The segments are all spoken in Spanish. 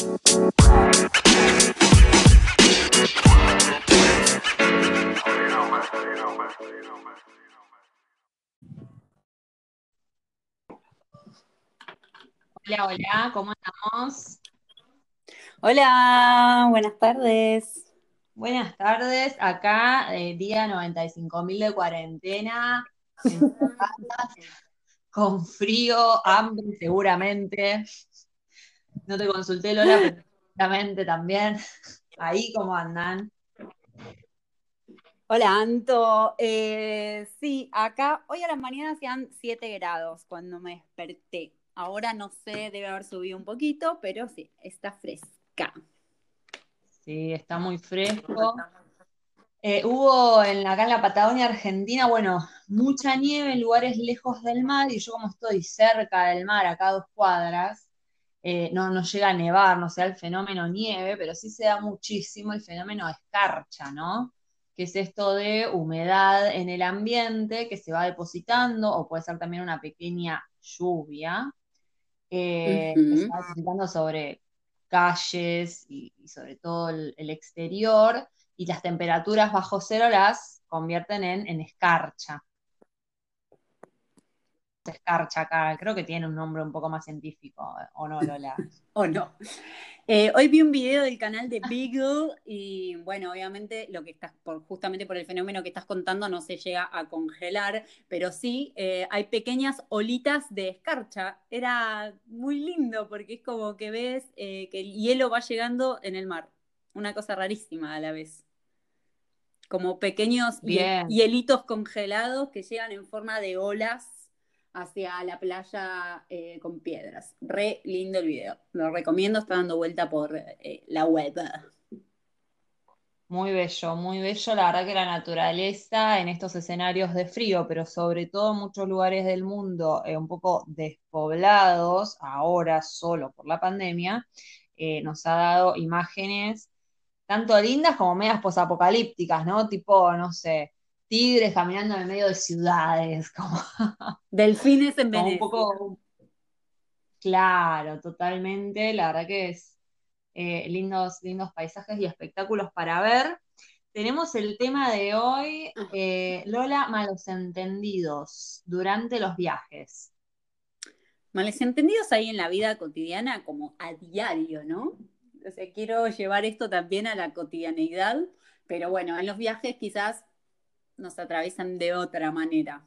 Hola, hola, ¿cómo estamos? Hola, buenas tardes. Buenas tardes, acá eh, día 95.000 de cuarentena, con frío, hambre seguramente. No te consulté, Lola, pero también. Ahí, ¿cómo andan? Hola, Anto. Eh, sí, acá hoy a la mañana hacían 7 grados cuando me desperté. Ahora no sé, debe haber subido un poquito, pero sí, está fresca. Sí, está muy fresco. Eh, hubo en, acá en la Patagonia Argentina, bueno, mucha nieve en lugares lejos del mar y yo como estoy cerca del mar, acá a dos cuadras, eh, no, no llega a nevar, no sea el fenómeno nieve, pero sí se da muchísimo el fenómeno escarcha, ¿no? Que es esto de humedad en el ambiente que se va depositando, o puede ser también una pequeña lluvia, eh, que se va depositando sobre calles y, sobre todo el, exterior, y las temperaturas bajo cero las convierten en, en escarcha. Escarcha acá, creo que tiene un nombre un poco más científico, ¿o no, Lola? ¿O no? Eh, hoy vi un video del canal de Beagle y bueno, obviamente lo que estás, por, justamente por el fenómeno que estás contando, no se llega a congelar, pero sí eh, hay pequeñas olitas de escarcha. Era muy lindo porque es como que ves eh, que el hielo va llegando en el mar. Una cosa rarísima a la vez. Como pequeños hielitos congelados que llegan en forma de olas hacia la playa eh, con piedras. Re lindo el video. Lo recomiendo, está dando vuelta por eh, la web. Muy bello, muy bello. La verdad que la naturaleza en estos escenarios de frío, pero sobre todo en muchos lugares del mundo eh, un poco despoblados, ahora solo por la pandemia, nos ha dado imágenes tanto lindas como medias posapocalípticas, ¿no? Tipo, no sé, tigres caminando en medio de ciudades, como delfines en Venecia. Poco, claro, totalmente. La verdad que es eh, lindos, lindos paisajes y espectáculos para ver. Tenemos el tema de hoy, eh, Lola, malos entendidos durante los viajes. Malos entendidos ahí en la vida cotidiana como a diario, ¿no? O sea, quiero llevar esto también a la cotidianeidad, pero bueno, en los viajes quizás nos atraviesan de otra manera.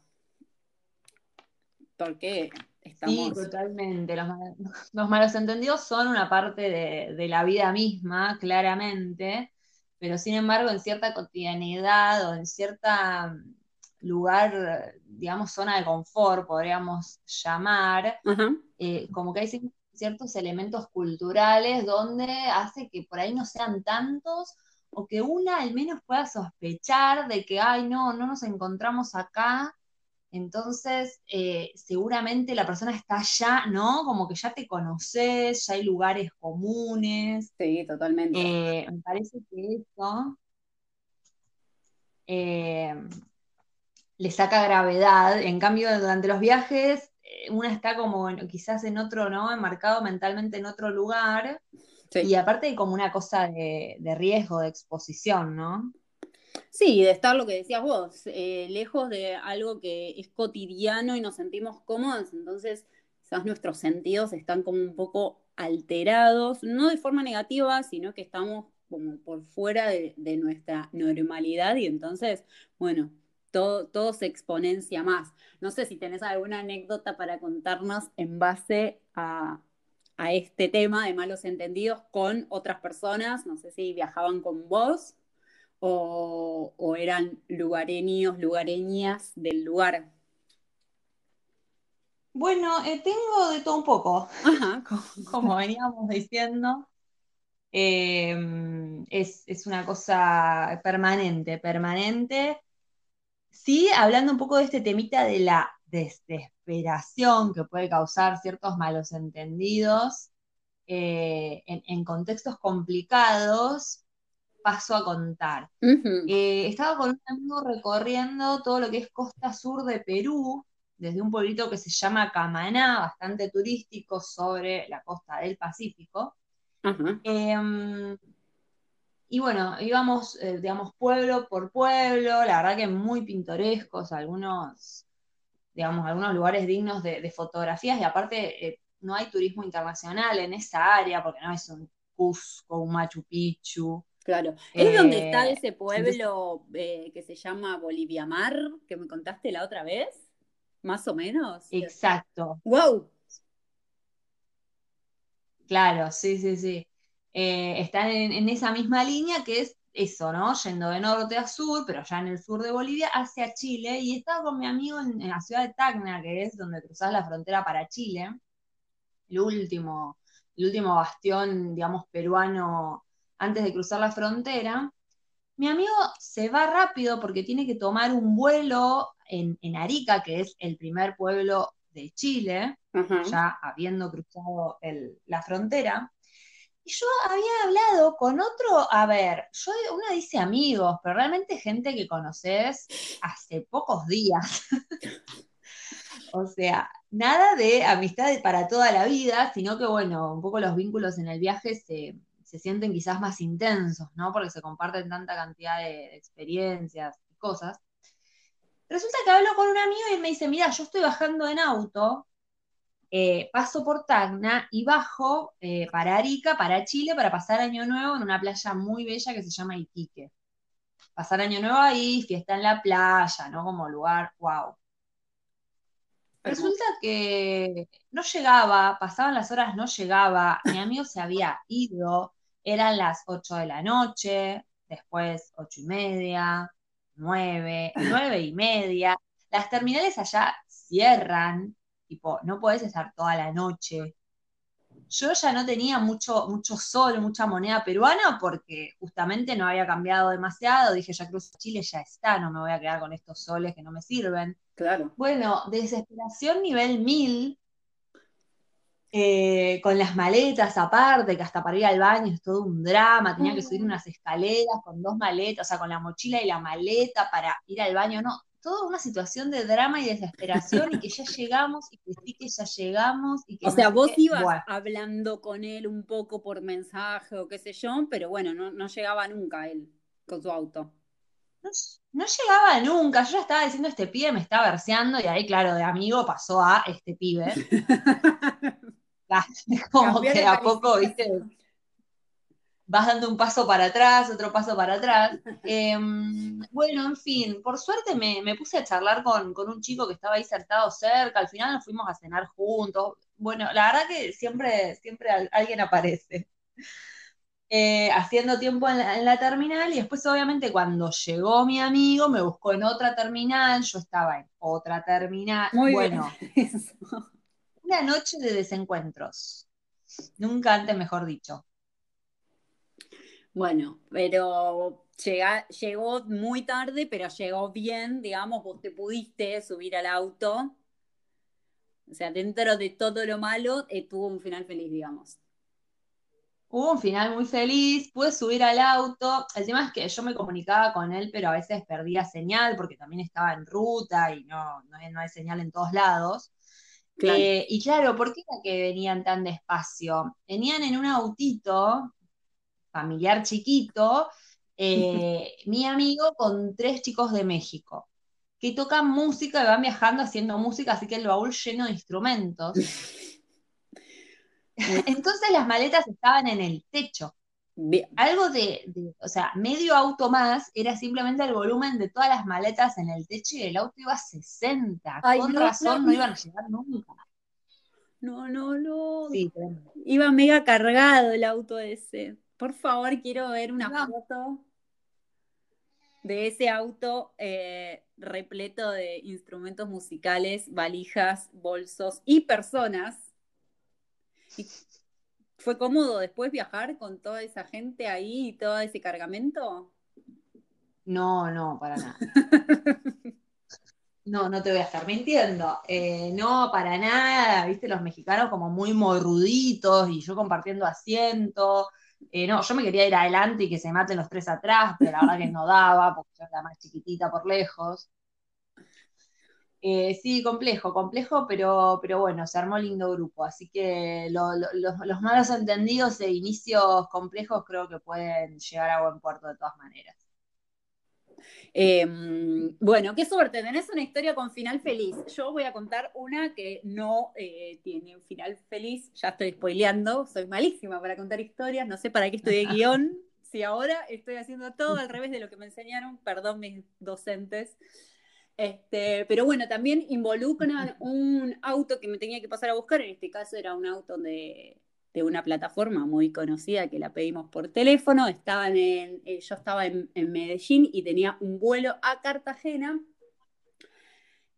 Porque estamos... Sí, totalmente. Los, malos entendidos son una parte de, la vida misma, claramente, pero sin embargo en cierta cotidianidad o en cierta mm, lugar, digamos, zona de confort, podríamos llamar, eh, como que hay ciertos elementos culturales donde hace que por ahí no sean tantos o que una al menos pueda sospechar de que, ay, no, no nos encontramos acá, entonces eh, seguramente la persona está ya, ¿no? Como que ya te conoces, ya hay lugares comunes. Sí, totalmente. Eh, me parece que eso eh, le saca gravedad. En cambio, durante los viajes, una está como quizás en otro, ¿no? Enmarcado mentalmente en otro lugar y aparte hay como una cosa de, riesgo, de exposición, ¿no? Sí, de estar lo que decías vos, eh, lejos de algo que es cotidiano y nos sentimos cómodos, entonces quizás nuestros sentidos están como un poco alterados, no de forma negativa, sino que estamos como por fuera de, nuestra normalidad y entonces, bueno, todo, todo, se exponencia más. No sé si tenés alguna anécdota para contarnos en base a, a este tema de malos entendidos con otras personas, no sé si viajaban con vos o, eran lugareños, lugareñas del lugar. Bueno, eh, tengo de todo un poco, como, veníamos diciendo. Em, es, es, una cosa permanente, permanente. Sí, hablando un poco de este temita de la desesperación que puede causar ciertos malos entendidos eh, en, contextos complicados, paso a contar. Eh, estaba con un amigo recorriendo todo lo que es costa sur de Perú, desde un pueblito que se llama Camaná, bastante turístico sobre la costa del Pacífico. Em, y bueno, íbamos, eh, digamos, pueblo por pueblo, la verdad que muy pintorescos, algunos, digamos, algunos lugares dignos de, de fotografías y aparte eh, no hay turismo internacional en esa área porque no es un Cusco, un Machu Picchu. Claro. ¿Es donde está Eh, ese pueblo eh, que se llama Boliviamar, que me contaste la otra vez? Más o menos. exacto, ¡Wow! claro, sí, sí, sí. Eh, están en, en esa misma línea que es eso, ¿no? Yendo de norte a sur, pero ya en el sur de Bolivia, hacia Chile. Y estaba con mi amigo en, en la ciudad de Tacna, que es donde cruzás la frontera para Chile, el último, el último bastión, digamos, peruano antes de cruzar la frontera. Mi amigo se va rápido porque tiene que tomar un vuelo en, en Arica, que es el primer pueblo de Chile, ya habiendo cruzado el- la frontera. Y yo había hablado con otro, a ver, yo uno dice amigos, pero realmente gente que conoces hace pocos días. O sea, nada de amistad para toda la vida, sino que bueno, un poco los vínculos en el viaje se, se sienten quizás más intensos, ¿no? Porque se comparten tanta cantidad de, de experiencias y cosas. Resulta que hablo con un amigo y me dice, mira, yo estoy bajando en auto eh, paso por Tacna y bajo eh, para Arica, para Chile, para pasar Año Nuevo en una playa muy bella que se llama Iquique. Pasar Año Nuevo ahí, fiesta en la playa, ¿no? Como lugar, wow. Resulta que no llegaba, pasaban las horas, no llegaba, mi amigo se había ido, eran las 8 de la noche, después ocho y media, nueve, nueve y media. Las terminales allá cierran, tipo, no podés estar toda la noche. Yo ya no tenía mucho, mucho sol, mucha moneda peruana, porque justamente no había cambiado demasiado. Dije, ya cruzo Chile, ya está, no me voy a quedar con estos soles que no me sirven. Claro. Bueno, desesperación nivel 1000, eh, con las maletas aparte, que hasta para ir al baño es todo un drama, tenía que subir unas escaleras con dos maletas, o sea, con la mochila y la maleta para ir al baño, no, toda una situación de drama y desesperación y que ya llegamos y que sí que ya llegamos y que O no sea, vos qué. ibas Bueno, hablando con él un poco por mensaje o qué sé yo, pero bueno, no, no llegaba nunca él con su auto. no, no llegaba nunca, yo ya estaba diciendo este pibe me está verseando y ahí, claro, de amigo pasó a este pibe. Como que a poco, viste. Vas dando un paso para atrás, otro paso para atrás. Eh, bueno, en fin, por suerte me, me puse a charlar con, con, un chico que estaba ahí sentado cerca, al final nos fuimos a cenar juntos. Bueno, la verdad que siempre, siempre alguien aparece. Eh, haciendo tiempo en la, en la, terminal y después obviamente cuando llegó mi amigo me buscó en otra terminal, yo estaba en otra terminal. Muy bueno, bien. Una noche de desencuentros. Nunca antes mejor dicho. Bueno, pero llega, llegó muy tarde, pero llegó bien, digamos, vos te pudiste subir al auto. O sea, dentro de todo lo malo, eh, tuvo un final feliz, digamos. Hubo un final muy feliz, pude subir al auto. El tema es que yo me comunicaba con él, pero a veces perdía señal porque también estaba en ruta y no, no, hay, no hay señal en todos lados. Claro. Eh, y claro, ¿por qué era que venían tan despacio? Venían en un autito familiar chiquito, eh, mi amigo con tres chicos de México, que tocan música y van viajando haciendo música, así que el baúl lleno de instrumentos. Entonces las maletas estaban en el techo. Bien. Algo de, de, o sea, medio auto más era simplemente el volumen de todas las maletas en el techo y el auto iba a 60. Ay, Con no, razón no. no iban a llegar nunca. No, no, no. Sí, Iba mega cargado el auto ese. Por favor, quiero ver una No. foto de ese auto eh, repleto de instrumentos musicales, valijas, bolsos y personas. Y ¿Fue cómodo después viajar con toda esa gente ahí y todo ese cargamento? No, no, para nada. No, no te voy a estar mintiendo. Eh, no, para nada. Viste, los mexicanos como muy morruditos y yo compartiendo asiento. Eh, no, yo me quería ir adelante y que se maten los tres atrás, pero la verdad que no daba porque yo era más chiquitita por lejos. Eh, sí, complejo, complejo, pero, pero bueno, se armó lindo grupo. Así que los malos entendidos e inicios complejos creo que pueden llegar a buen puerto de todas maneras. Em, bueno, qué suerte, tenés una historia con final feliz. Yo voy a contar una que no eh, tiene un final feliz, ya estoy spoileando, soy malísima para contar historias, no sé para qué estoy de guion, si ahora estoy haciendo todo al revés de lo que me enseñaron, perdón mis docentes. Este, pero bueno, también involucran un auto que me tenía que pasar a buscar, en este caso era un auto de, una plataforma muy conocida que la pedimos por teléfono, estaban en, eh, yo estaba en, Medellín y tenía un vuelo a Cartagena,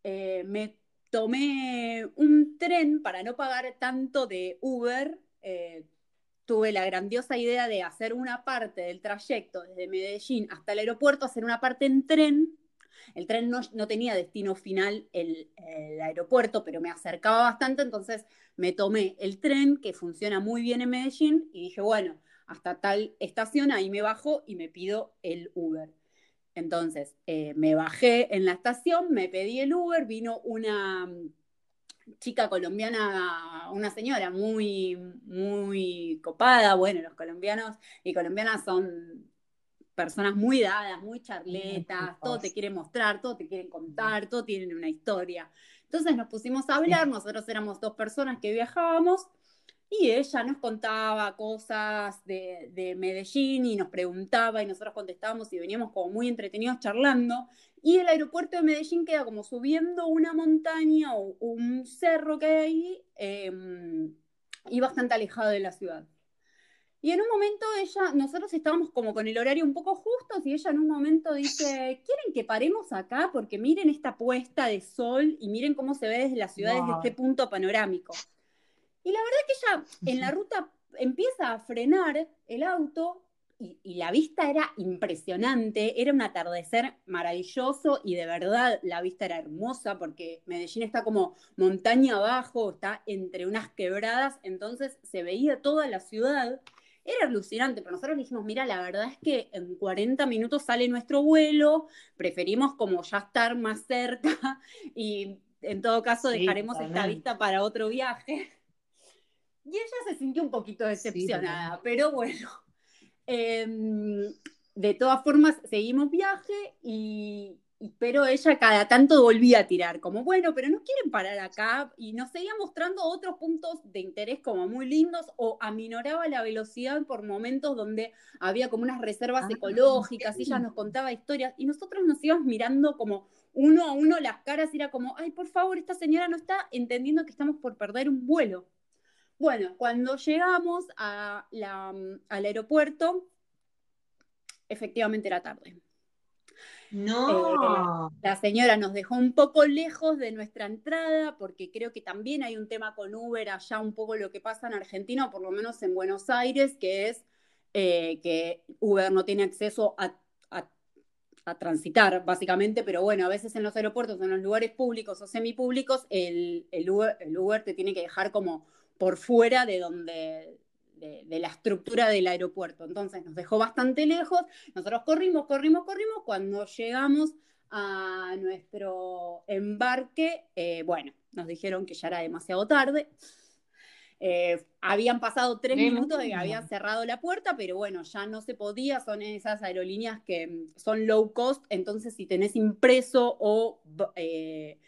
eh, me tomé un tren para no pagar tanto de Uber, eh, tuve la grandiosa idea de hacer una parte del trayecto desde Medellín hasta el aeropuerto, hacer una parte en tren el tren no, tenía destino final el, el, aeropuerto, pero me acercaba bastante, entonces me tomé el tren que funciona muy bien en Medellín y dije, bueno, hasta tal estación, ahí me bajo y me pido el Uber. Entonces, eh, me bajé en la estación, me pedí el Uber, vino una mm, chica colombiana, una señora muy, muy copada. Bueno, los colombianos y colombianas son personas muy dadas, muy charletas, todo te quieren mostrar, todo te quieren contar, todo tienen una historia. Entonces nos pusimos a hablar, nosotros éramos dos personas que viajábamos y ella nos contaba cosas de, de, Medellín y nos preguntaba y nosotros contestábamos y veníamos como muy entretenidos charlando. Y el aeropuerto de Medellín queda como subiendo una montaña o un cerro que hay ahí em, y bastante alejado de la ciudad. Y en un momento ella, nosotros estábamos como con el horario un poco justos y ella en un momento dice, ¿quieren que paremos acá? Porque miren esta puesta de sol y miren cómo se ve desde la ciudad desde este punto panorámico. Y la verdad que ella en la ruta empieza a frenar el auto y, y, la vista era impresionante, era un atardecer maravilloso y de verdad la vista era hermosa porque Medellín está como montaña abajo, está entre unas quebradas, entonces se veía toda la ciudad era alucinante, pero nosotros dijimos, mira, la verdad es que en 40 minutos sale nuestro vuelo, preferimos como ya estar más cerca y en todo caso dejaremos esta vista para otro viaje. Y ella se sintió un poquito decepcionada, pero bueno. Em, de todas formas, seguimos viaje y, pero ella cada tanto volvía a tirar, como bueno, pero no quieren parar acá, y nos seguía mostrando otros puntos de interés como muy lindos, o aminoraba la velocidad por momentos donde había como unas reservas ah, ecológicas, y ella nos contaba historias, y nosotros nos íbamos mirando como uno a uno las caras, y era como, ay, por favor, esta señora no está entendiendo que estamos por perder un vuelo. Bueno, cuando llegamos a al aeropuerto, efectivamente era tarde. No. Eh, la señora nos dejó un poco lejos de nuestra entrada porque creo que también hay un tema con Uber allá, un poco lo que pasa en Argentina, o por lo menos en Buenos Aires, que es eh, que Uber no tiene acceso a, transitar, básicamente, pero bueno, a veces en los aeropuertos, en los lugares públicos o semipúblicos, el, el, Uber, el Uber te tiene que dejar como por fuera de donde, de, la estructura del aeropuerto. Entonces nos dejó bastante lejos. Nosotros corrimos, corrimos, corrimos. Cuando llegamos a nuestro embarque, eh, bueno, nos dijeron que ya era demasiado tarde. Eh, habían pasado tres minutos de que habían cerrado la puerta, pero bueno, ya no se podía, son esas aerolíneas que mm, son low cost, entonces si tenés impreso o eh,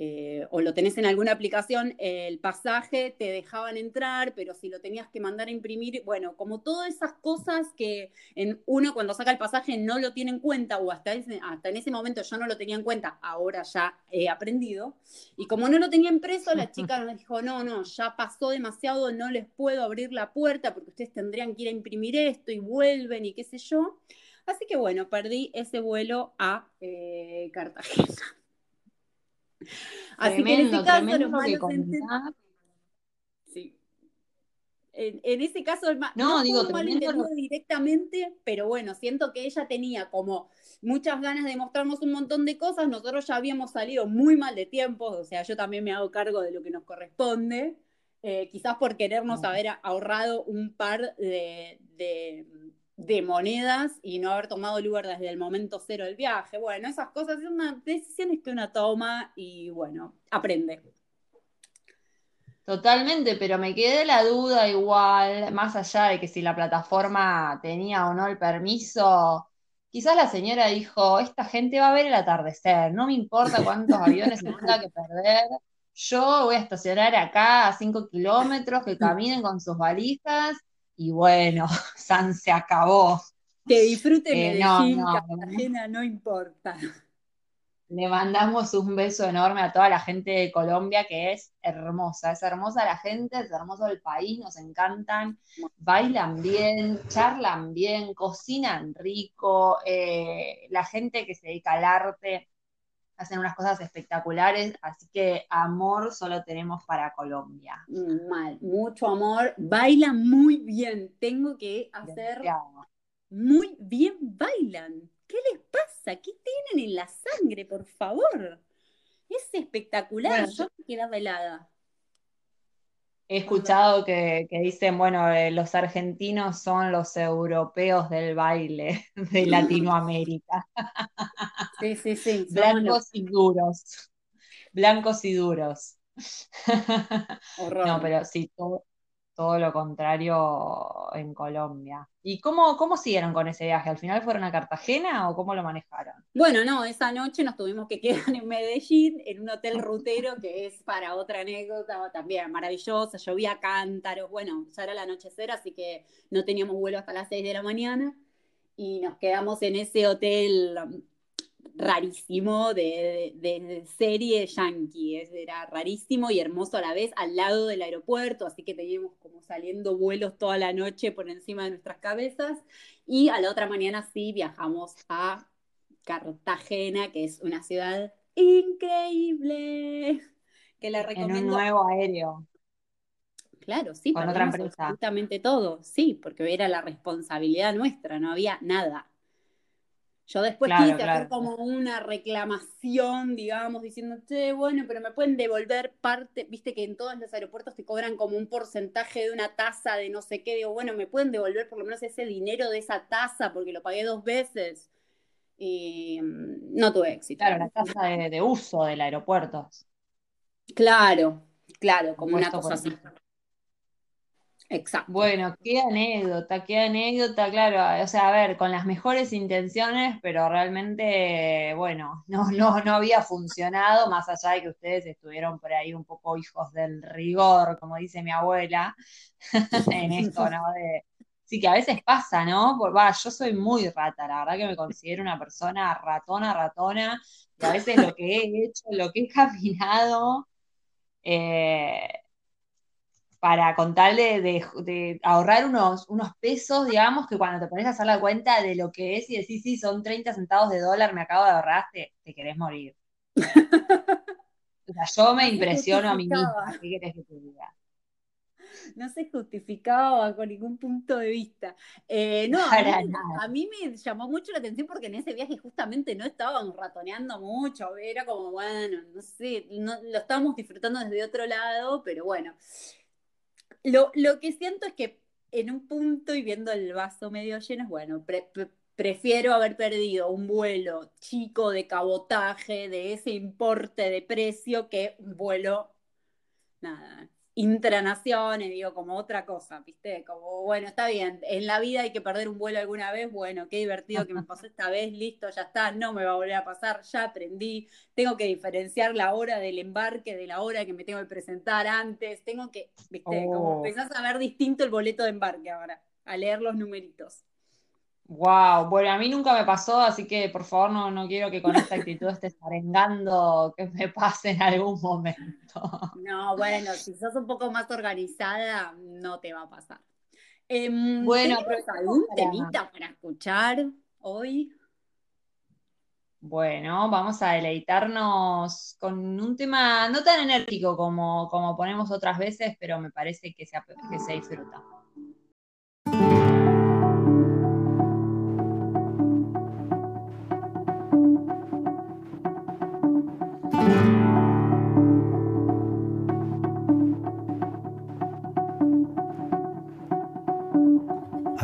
eh, o lo tenés en alguna aplicación, el pasaje te dejaban entrar, pero si lo tenías que mandar a imprimir, bueno, como todas esas cosas que en uno cuando saca el pasaje no lo tiene en cuenta, o hasta, hasta en ese momento yo no lo tenía en cuenta, ahora ya he aprendido. Y como no lo tenía impreso, la chica nos dijo, no, no, ya pasó demasiado, no les puedo abrir la puerta porque ustedes tendrían que ir a imprimir esto y vuelven y qué sé yo. Así que bueno, perdí ese vuelo a eh, Cartagena. Así que en ese caso los malos Sí. En, ese caso, no, no digo, directamente, pero bueno, siento que ella tenía como muchas ganas de mostrarnos un montón de cosas. Nosotros ya habíamos salido muy mal de tiempo, o sea, yo también me hago cargo de lo que nos corresponde. Eh, quizás por querernos haber ahorrado un par de, de monedas y no haber tomado el Uber desde el momento cero del viaje. Bueno, esas cosas son decisiones que uno toma y bueno, aprende. Totalmente, pero me quedé la duda igual, más allá de que si la plataforma tenía o no el permiso, quizás la señora dijo, esta gente va a ver el atardecer, no me importa cuántos aviones se tenga que perder, yo voy a estacionar acá a cinco kilómetros, que caminen con sus valijas, y bueno, San se acabó. Que disfruten eh, Medellín, no, no, no importa. Le mandamos un beso enorme a toda la gente de Colombia que es hermosa, es hermosa la gente, es hermoso el país, nos encantan, bailan bien, charlan bien, cocinan rico, eh, la gente que se dedica al arte hacen unas cosas espectaculares, así que amor solo tenemos para Colombia. Mal, mucho amor, bailan muy bien, tengo que hacer... Muy bien bailan. ¿Qué les pasa? ¿Qué tienen en la sangre, por favor? Es espectacular, yo me quedaba helada. He escuchado que, dicen, bueno, eh, los argentinos son los europeos del baile de Latinoamérica. Sí, sí, sí. Blancos y duros. Blancos y duros. No, pero sí, todo, todo lo contrario en Colombia. ¿Y cómo, cómo siguieron con ese viaje? ¿Al final fueron a Cartagena o cómo lo manejaron? Bueno, no, esa noche nos tuvimos que quedar en Medellín, en un hotel rutero que es para otra anécdota también maravillosa, llovía cántaros, bueno, ya era el anochecer, así que no teníamos vuelo hasta las 6 de la mañana y nos quedamos en ese hotel rarísimo de, serie yankee. Era rarísimo y hermoso a la vez, al lado del aeropuerto, así que teníamos como saliendo vuelos toda la noche por encima de nuestras cabezas. Y a la otra mañana sí viajamos a Cartagena, que es una ciudad increíble, que la recomiendo. En un nuevo aéreo. Claro, sí, con otra empresa. absolutamente todo, sí, porque era la responsabilidad nuestra, no había nada. Yo después quise hacer como una reclamación, digamos, diciendo, che, bueno, pero me pueden devolver parte, viste que en todos los aeropuertos te cobran como un porcentaje de una tasa de no sé qué, digo, bueno, me pueden devolver por lo menos ese dinero de esa tasa porque lo pagué dos veces. Y mm, no tuve éxito. Claro, la tasa de, uso del aeropuerto. Claro, claro, como una cosa así. Exacto. Bueno, qué anécdota, qué anécdota, claro, o sea, a ver, con las mejores intenciones, pero realmente, bueno, no, no, no había funcionado, más allá de que ustedes estuvieron por ahí un poco hijos del rigor, como dice mi abuela, en esto, ¿no? sí, que a veces pasa, ¿no? Pues, va, yo soy muy rata, la verdad que me considero una persona ratona, ratona, y a veces lo que he hecho, lo que he caminado, eh, para contarle de, ahorrar unos, unos pesos, digamos, que cuando te pones a hacer la cuenta de lo que es y decís, sí, son 30 centavos de dólar, me acabo de ahorrar, te, querés morir. o sea, yo me impresiono a mí misma, ¿qué querés que te diga? no se justificaba con ningún punto de vista. Eh, no, a mí, me llamó mucho la atención porque en ese viaje justamente no estábamos ratoneando mucho, era como, bueno, no sé, lo estábamos disfrutando desde otro lado, pero bueno, lo, que siento es que en un punto y viendo el vaso medio lleno, es bueno, prefiero haber perdido un vuelo chico de cabotaje de ese importe de precio que un vuelo, nada, intranaciones, digo, como otra cosa, ¿viste? Como, bueno, está bien, en la vida hay que perder un vuelo alguna vez, bueno, qué divertido que me pasó esta vez, listo, ya está, no me va a volver a pasar, ya aprendí, tengo que diferenciar la hora del embarque de la hora que me tengo que presentar antes, tengo que, ¿viste? Como oh. empezás a ver distinto el boleto de embarque ahora, a leer los numeritos. Wow, bueno, a mí nunca me pasó, así que por favor no, no quiero que con esta actitud estés arengando que me pase en algún momento. No, bueno, si sos un poco más organizada, no te va a pasar. Em, bueno, algún temita para escuchar hoy? Bueno, vamos a deleitarnos con un tema no tan enérgico como, como ponemos otras veces, pero me parece que se, que se disfruta.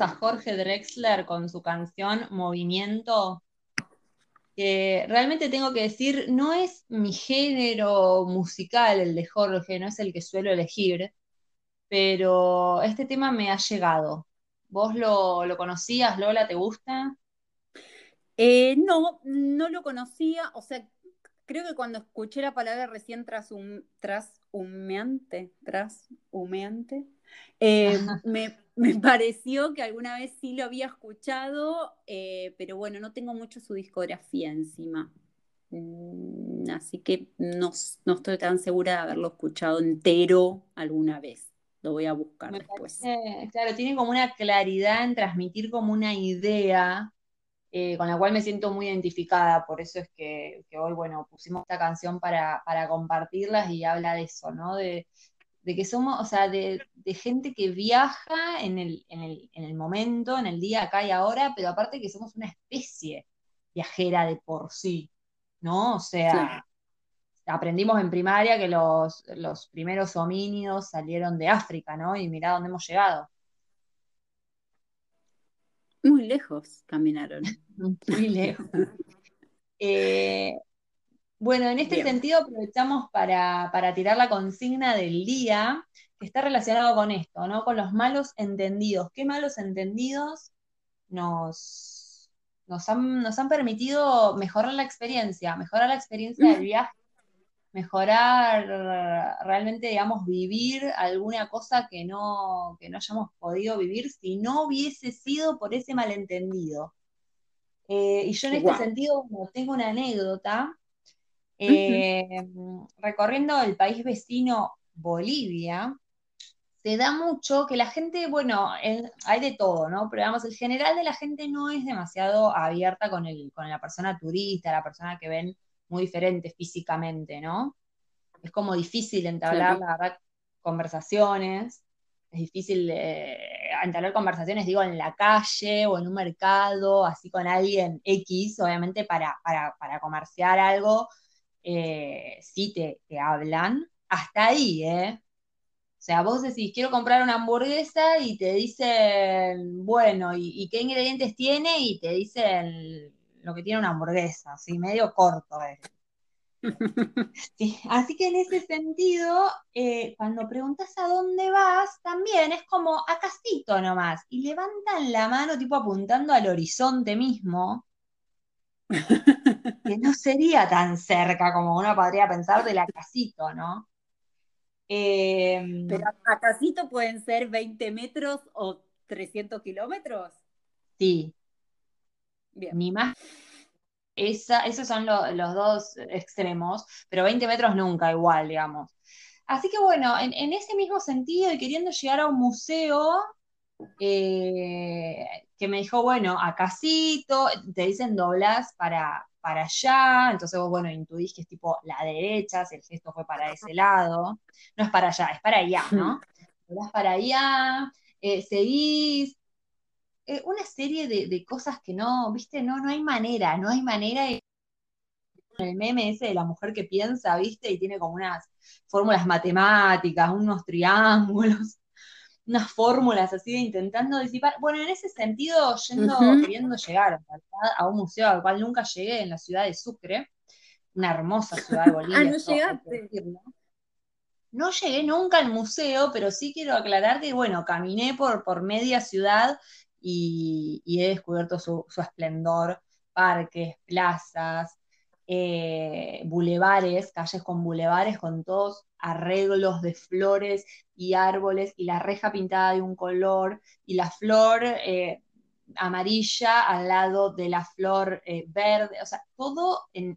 A Jorge Drexler con su canción Movimiento, que realmente tengo que decir, no es mi género musical el de Jorge, no es el que suelo elegir, pero este tema me ha llegado. ¿Vos lo, lo conocías, Lola? ¿Te gusta? Eh, no, no lo conocía, o sea, creo que cuando escuché la palabra recién trashum, trashumeante, trashumeante, eh, me, me, pareció que alguna vez sí lo había escuchado, eh, pero bueno, no tengo mucho su discografía encima. Mm, así que no, no, estoy tan segura de haberlo escuchado entero alguna vez. Lo voy a buscar Me después. parece, claro, tiene como una claridad en transmitir como una idea eh, con la cual me siento muy identificada, por eso es que, que hoy, bueno, pusimos esta canción para, para, compartirlas y habla de eso, ¿no? De, de que somos, o sea, de, de gente que viaja en el, en, el, en el, momento, en el día, acá y ahora, pero aparte que somos una especie viajera de por sí, ¿no? O sea, sí. aprendimos en primaria que los, los primeros homínidos salieron de África, ¿no? Y mirá dónde hemos llegado. Muy lejos caminaron. Muy lejos. Eh, bueno, en este Bien. sentido aprovechamos para, para, tirar la consigna del día, que está relacionado con esto, ¿no? Con los malos entendidos. ¿Qué malos entendidos nos, nos, han, nos han permitido mejorar la experiencia, mejorar la experiencia del viaje, mejorar realmente, digamos, vivir alguna cosa que no, que no hayamos podido vivir si no hubiese sido por ese malentendido? Eh, y yo en este wow. sentido bueno, tengo una anécdota. Eh, uh -huh. Recorriendo el país vecino Bolivia, se da mucho que la gente, bueno, el, hay de todo, ¿no? Pero digamos, el general de la gente no es demasiado abierta con, el, con la persona turista, la persona que ven muy diferente físicamente, ¿no? Es como difícil entablar, sí. la verdad, conversaciones, es difícil eh, entablar conversaciones, digo, en la calle o en un mercado, así con alguien X, obviamente para, para, para comerciar algo, eh, sí te, te, hablan, hasta ahí, ¿eh? O sea, vos decís, quiero comprar una hamburguesa y te dicen, bueno, ¿y, y qué ingredientes tiene? Y te dicen lo que tiene una hamburguesa, así medio corto. Eh. Sí, así que en ese sentido, eh, cuando preguntas a dónde vas, también es como a casito nomás, y levantan la mano tipo apuntando al horizonte mismo, que no sería tan cerca como uno podría pensar de la casito, ¿no? Eh, Pero a casito pueden ser 20 metros o 300 kilómetros. Sí. Bien. Ni más esa, esos son lo, los dos extremos, pero 20 metros nunca igual, digamos. Así que bueno, en, en ese mismo sentido y queriendo llegar a un museo eh, que me dijo, bueno, a casito, te dicen doblas para, para allá, entonces vos, bueno, intuís que es tipo la derecha, si el gesto fue para ese lado, no es para allá, es para allá, ¿no? Vas para allá, eh, seguís, eh, una serie de, cosas que no, viste, no, no hay manera, no hay manera. El meme ese de la mujer que piensa, viste, y tiene como unas fórmulas matemáticas, unos triángulos, unas fórmulas así de intentando disipar. Bueno, en ese sentido, yendo, queriendo llegar a un museo al cual nunca llegué en la ciudad de Sucre, una hermosa ciudad de Bolivia. ah, no llegaste. No llegué nunca al museo, pero sí quiero aclarar que, bueno, caminé por, por media ciudad y, he descubierto su, esplendor, parques, plazas, eh, bulevares, calles con bulevares, con todos arreglos de flores y árboles, y la reja pintada de un color, y la flor eh, amarilla al lado de la flor eh, verde, o sea, todo en,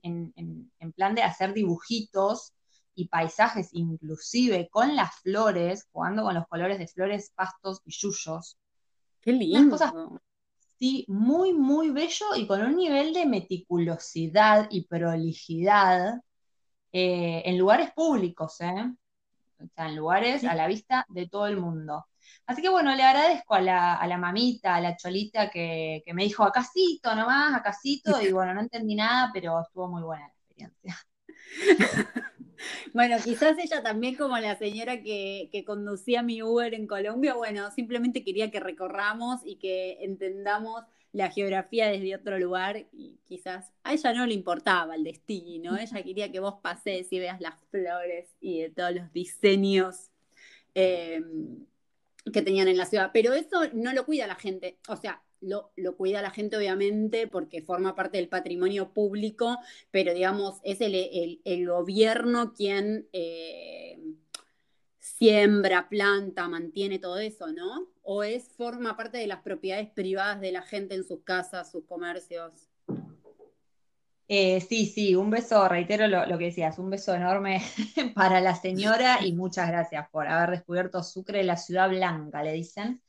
plan de hacer dibujitos y paisajes, inclusive con las flores, jugando con los colores de flores, pastos y yuyos. Qué lindo. Sí, muy, muy bello y con un nivel de meticulosidad y prolijidad eh, en lugares públicos, ¿eh? O sea, en lugares a la vista de todo el mundo. Así que bueno, le agradezco a la, mamita, a la cholita que, que, me dijo acasito nomás, acasito, y bueno, no entendí nada, pero estuvo muy buena la experiencia. Bueno, quizás ella también como la señora que, conducía mi Uber en Colombia, bueno, simplemente quería que recorramos y que entendamos la geografía desde otro lugar y quizás a ella no le importaba el destino, ella quería que vos pases y veas las flores y de todos los diseños em, que tenían en la ciudad, pero eso no lo cuida la gente, o sea, lo, cuida la gente, obviamente, porque forma parte del patrimonio público, pero digamos, es el, gobierno quien eh, siembra, planta, mantiene todo eso, ¿no? ¿O es, forma parte de las propiedades privadas de la gente en sus casas, sus comercios? Eh, sí, sí, un beso, reitero lo, lo, que decías, un beso enorme para la señora y muchas gracias por haber descubierto Sucre, la ciudad blanca, le dicen.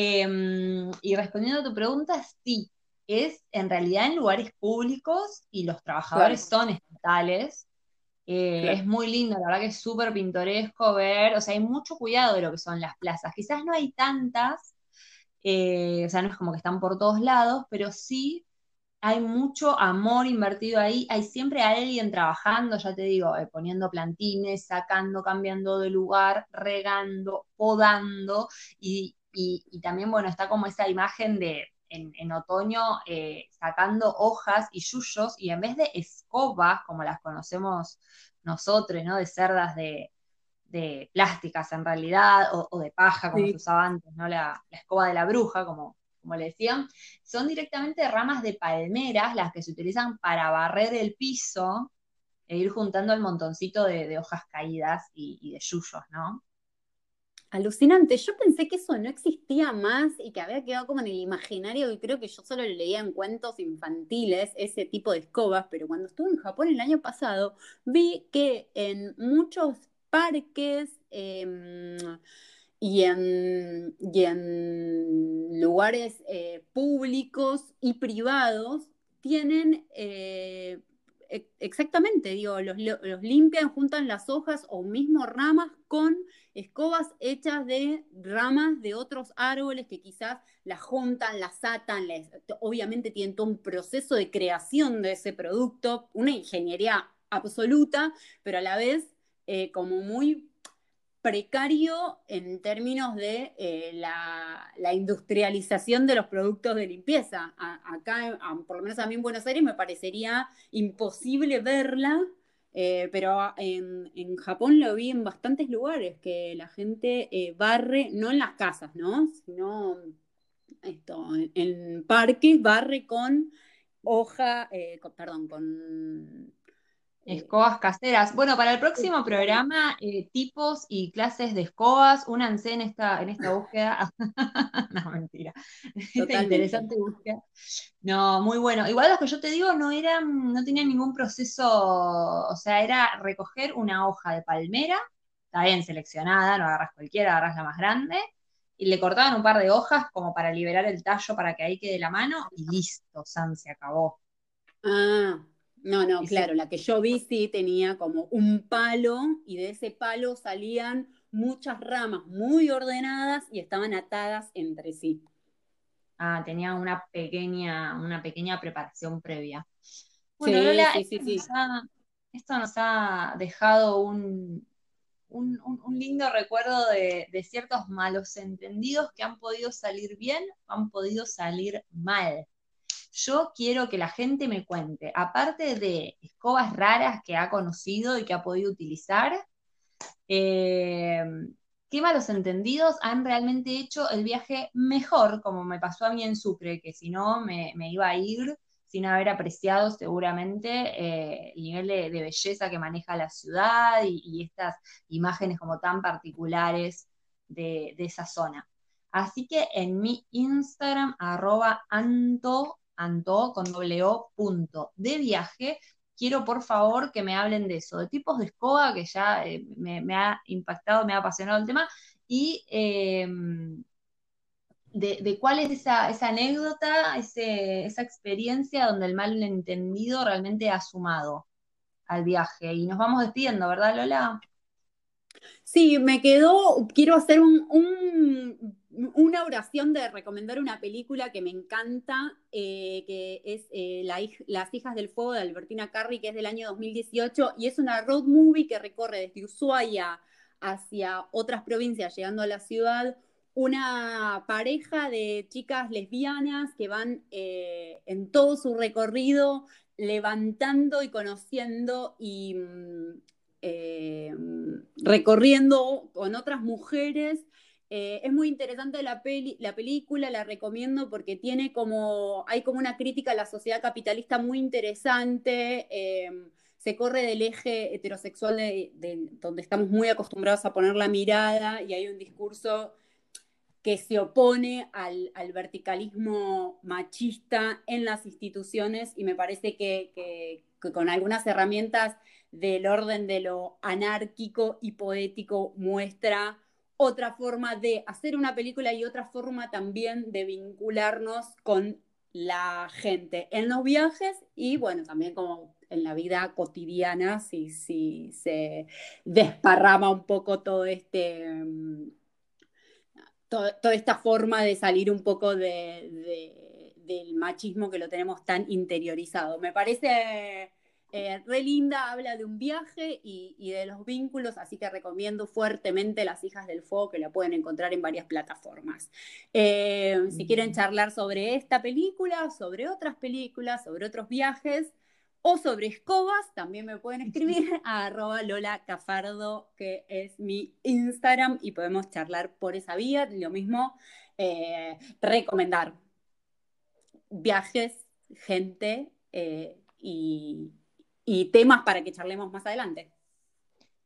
Em, y respondiendo a tu pregunta, sí, es en realidad en lugares públicos y los trabajadores son estatales. Eh, es muy lindo, la verdad que es súper pintoresco ver, o sea, hay mucho cuidado de lo que son las plazas. Quizás no hay tantas, eh, o sea, no es como que están por todos lados, pero sí hay mucho amor invertido ahí, hay siempre alguien trabajando, ya te digo, eh, poniendo plantines, sacando, cambiando de lugar, regando, podando, y, y, también, bueno, está como esa imagen de en, otoño eh, sacando hojas y yuyos y en vez de escobas, como las conocemos nosotros, ¿no? De cerdas de, plásticas en realidad, o, de paja, como se usaba antes, ¿no? La, escoba de la bruja, como, como le decían, son directamente ramas de palmeras las que se utilizan para barrer el piso e ir juntando el montoncito de, hojas caídas y, y de yuyos, ¿no? Alucinante. Yo pensé que eso no existía más y que había quedado como en el imaginario y creo que yo solo lo leía en cuentos infantiles, ese tipo de escobas, pero cuando estuve en Japón el año pasado, vi que en muchos parques em, y, en, en, lugares eh, públicos y privados tienen eh, exactamente, digo, los, limpian, juntan las hojas o mismo ramas con escobas hechas de ramas de otros árboles que quizás las juntan, las atan, obviamente tienen todo un proceso de creación de ese producto, una ingeniería absoluta, pero a la vez eh, como muy precario en términos de eh, la, industrialización de los productos de limpieza. acá, por lo menos a mí en Buenos Aires, me parecería imposible verla, eh, pero en, Japón lo vi en bastantes lugares, que la gente eh, barre, no en las casas, ¿no? Sino esto, en, parques barre con hoja, perdón, con Escobas caseras. Bueno, para el próximo programa, eh, tipos y clases de escobas, únanse en esta, en esta búsqueda. no, mentira. Esta interesante búsqueda. No, muy bueno. Igual lo que yo te digo no eran, no tenían ningún proceso, o sea, era recoger una hoja de palmera, está bien seleccionada, no agarras cualquiera, agarras la más grande, y le cortaban un par de hojas como para liberar el tallo para que ahí quede la mano, y listo, San se acabó. Ah, no, no, claro, la que yo vi sí tenía como un palo y de ese palo salían muchas ramas muy ordenadas y estaban atadas entre sí. Ah, tenía una pequeña, una pequeña preparación previa. Bueno, Lola, esto, nos ha, dejado un, un, lindo recuerdo de, de, ciertos malos entendidos que han podido salir bien o han podido salir mal. Yo quiero que la gente me cuente, aparte de escobas raras que ha conocido y que ha podido utilizar, eh, qué malos entendidos han realmente hecho el viaje mejor, como me pasó a mí en Sucre, que si no me, iba a ir sin haber apreciado seguramente eh, el nivel de, belleza que maneja la ciudad y, estas imágenes como tan particulares de, esa zona. Así que en mi Instagram, arroba anto, anto con doble o, punto de viaje, quiero por favor que me hablen de eso, de tipos de escoba, que ya eh, me, ha impactado, me ha apasionado el tema, y em, de, cuál es esa, anécdota, esa experiencia donde el malentendido realmente ha sumado al viaje. Y nos vamos despidiendo, ¿verdad, Lola? Sí, me quedó, quiero hacer un una oración de recomendar una película que me encanta, eh, que es eh, Las hijas del fuego de Albertina Carri, que es del año 2018, y es una road movie que recorre desde Ushuaia hacia otras provincias, llegando a la ciudad, una pareja de chicas lesbianas que van eh, en todo su recorrido levantando y conociendo y mm, recorriendo con otras mujeres eh, es muy interesante la, la película, la recomiendo porque tiene como, hay como una crítica a la sociedad capitalista muy interesante, em, se corre del eje heterosexual de, donde estamos muy acostumbrados a poner la mirada y hay un discurso que se opone al, verticalismo machista en las instituciones y me parece que con algunas herramientas del orden de lo anárquico y poético muestra otra forma de hacer una película y otra forma también de vincularnos con la gente en los viajes y bueno, también como en la vida cotidiana, si, si se desparrama un poco todo este, mm, toda esta forma de salir un poco de, del machismo que lo tenemos tan interiorizado. Me parece eh, re linda, habla de un viaje y, de los vínculos, así que recomiendo fuertemente Las Hijas del Fuego, que la pueden encontrar en varias plataformas. Eh, si quieren charlar sobre esta película, sobre otras películas, sobre otros viajes o sobre escobas, también me pueden escribir a arroba Lola Cafardo, que es mi Instagram, y podemos charlar por esa vía. Lo mismo, eh, recomendar viajes, gente y, y temas para que charlemos más adelante.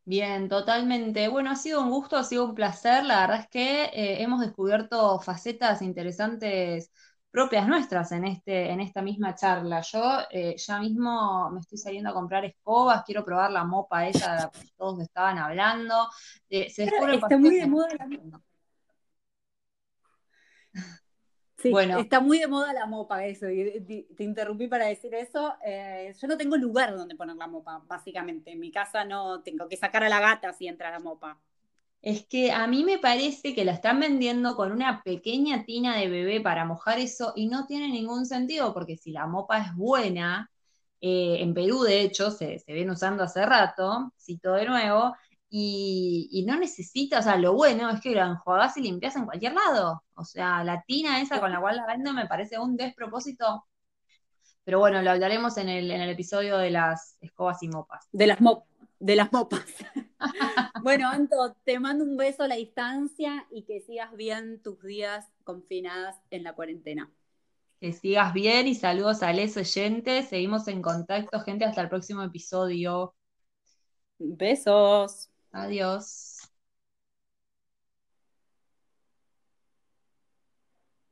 Bien, totalmente. Bueno, ha sido un gusto, ha sido un placer. La verdad es que eh, hemos descubierto facetas interesantes propias nuestras en, este, en esta misma charla. Yo eh, ya mismo me estoy saliendo a comprar escobas, quiero probar la mopa esa de la que todos estaban hablando. Eh, se está muy de moda la bueno. está muy de moda la mopa, eso. Y te interrumpí para decir eso. Eh, yo no tengo lugar donde poner la mopa, básicamente. En mi casa no tengo que sacar a la gata si entra la mopa. Es que a mí me parece que la están vendiendo con una pequeña tina de bebé para mojar eso y no tiene ningún sentido porque si la mopa es buena, eh, en Perú de hecho se, se ven usando hace rato, cito de nuevo, y, no necesita, o sea, lo bueno es que lo enjuagás y limpias en cualquier lado. O sea, la tina esa con la cual la vendo me parece un despropósito. Pero bueno, lo hablaremos en el, en el episodio de las escobas y mopas. De las, de las mopas. bueno, Anto, te mando un beso a la distancia y que sigas bien tus días confinadas en la cuarentena. Que sigas bien y saludos a los oyentes. Seguimos en contacto, gente. Hasta el próximo episodio. Besos. Adiós.